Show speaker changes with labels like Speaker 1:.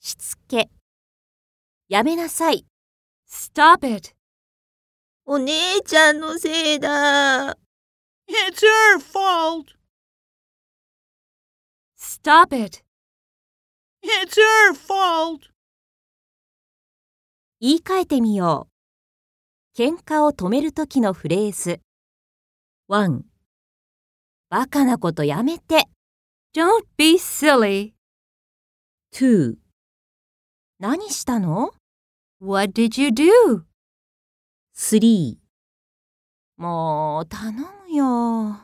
Speaker 1: しつけ。やめなさい。
Speaker 2: Stop it.
Speaker 3: お姉ちゃんのせいだ。
Speaker 4: It's her fault.
Speaker 2: Stop it.
Speaker 4: It's her fault.
Speaker 1: 言い換えてみよう。喧嘩を止めるときのフレーズ。1バカなことやめて。
Speaker 2: Don't be silly.
Speaker 1: 2何したの
Speaker 2: What did you do?
Speaker 1: 3もう頼むよ。